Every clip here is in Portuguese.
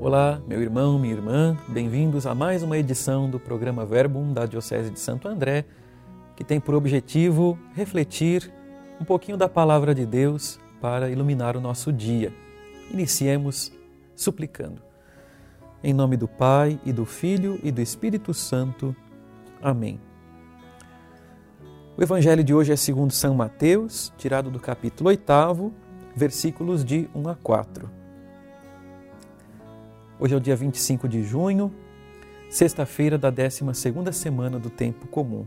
Olá, meu irmão, minha irmã, bem-vindos a mais uma edição do programa Verbum da Diocese de Santo André, que tem por objetivo refletir um pouquinho da palavra de Deus para iluminar o nosso dia. Iniciemos suplicando. Em nome do Pai e do Filho e do Espírito Santo. Amém. O evangelho de hoje é segundo São Mateus, tirado do capítulo 8, versículos de 1 a 4. Hoje é o dia 25 de junho, sexta-feira da 12 semana do tempo comum.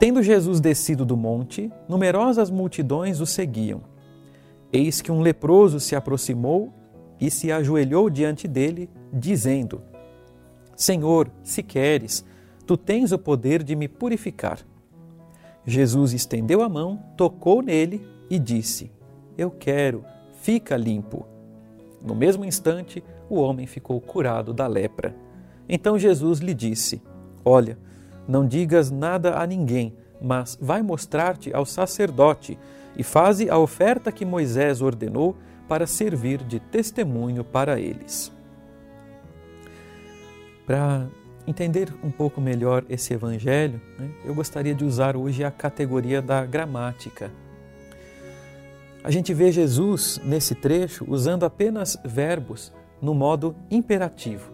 Tendo Jesus descido do monte, numerosas multidões o seguiam. Eis que um leproso se aproximou e se ajoelhou diante dele, dizendo: Senhor, se queres, tu tens o poder de me purificar. Jesus estendeu a mão, tocou nele e disse: Eu quero, fica limpo. No mesmo instante, o homem ficou curado da lepra. Então Jesus lhe disse: Olha, não digas nada a ninguém, mas vai mostrar-te ao sacerdote e faze a oferta que Moisés ordenou para servir de testemunho para eles. Para entender um pouco melhor esse evangelho, né, eu gostaria de usar hoje a categoria da gramática. A gente vê Jesus nesse trecho usando apenas verbos no modo imperativo.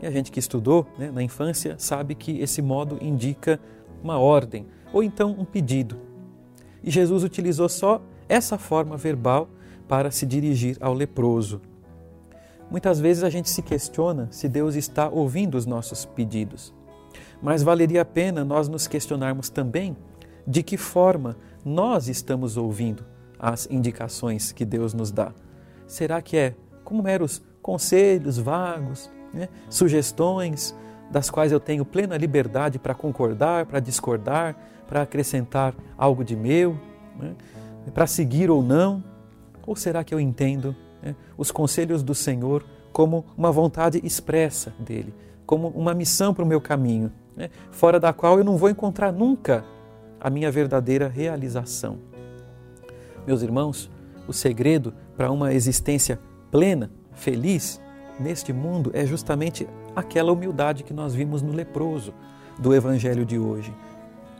E a gente que estudou né, na infância sabe que esse modo indica uma ordem ou então um pedido. E Jesus utilizou só essa forma verbal para se dirigir ao leproso. Muitas vezes a gente se questiona se Deus está ouvindo os nossos pedidos. Mas valeria a pena nós nos questionarmos também de que forma nós estamos ouvindo as indicações que Deus nos dá. Será que é como meros conselhos vagos, né? sugestões das quais eu tenho plena liberdade para concordar, para discordar, para acrescentar algo de meu, né? para seguir ou não? Ou será que eu entendo né, os conselhos do Senhor como uma vontade expressa dele, como uma missão para o meu caminho, né, fora da qual eu não vou encontrar nunca a minha verdadeira realização? Meus irmãos, o segredo para uma existência plena, feliz, neste mundo é justamente aquela humildade que nós vimos no leproso do evangelho de hoje.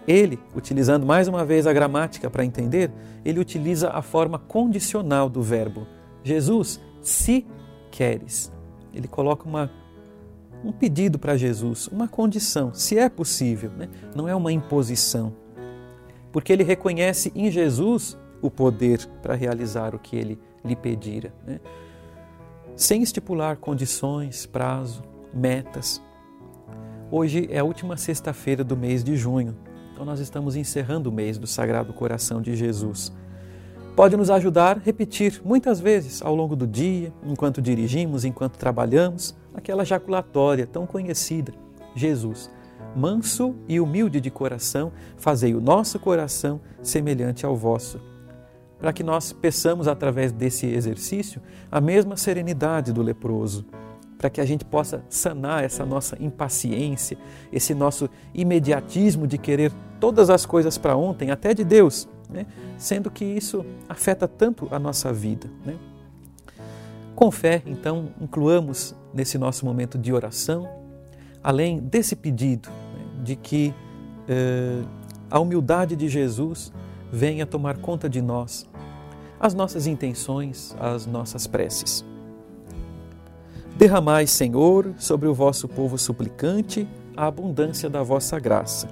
Ele, utilizando mais uma vez a gramática para entender, ele utiliza a forma condicional do verbo. Jesus, se queres. Ele coloca uma, um pedido para Jesus, uma condição, se é possível, né? não é uma imposição. Porque ele reconhece em Jesus o poder para realizar o que ele lhe pedira, né? sem estipular condições, prazo, metas. Hoje é a última sexta-feira do mês de junho, então nós estamos encerrando o mês do Sagrado Coração de Jesus. Pode nos ajudar a repetir muitas vezes ao longo do dia, enquanto dirigimos, enquanto trabalhamos, aquela jaculatória tão conhecida: Jesus, manso e humilde de coração, fazei o nosso coração semelhante ao vosso para que nós peçamos através desse exercício a mesma serenidade do leproso, para que a gente possa sanar essa nossa impaciência, esse nosso imediatismo de querer todas as coisas para ontem, até de Deus, né? sendo que isso afeta tanto a nossa vida. Né? Com fé, então, incluamos nesse nosso momento de oração, além desse pedido né, de que eh, a humildade de Jesus venha tomar conta de nós, as nossas intenções, as nossas preces. Derramai, Senhor, sobre o vosso povo suplicante a abundância da vossa graça,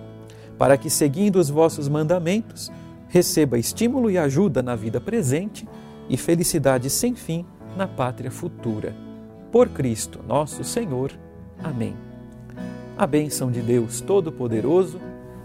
para que, seguindo os vossos mandamentos, receba estímulo e ajuda na vida presente e felicidade sem fim na pátria futura. Por Cristo nosso Senhor. Amém. A bênção de Deus Todo-Poderoso,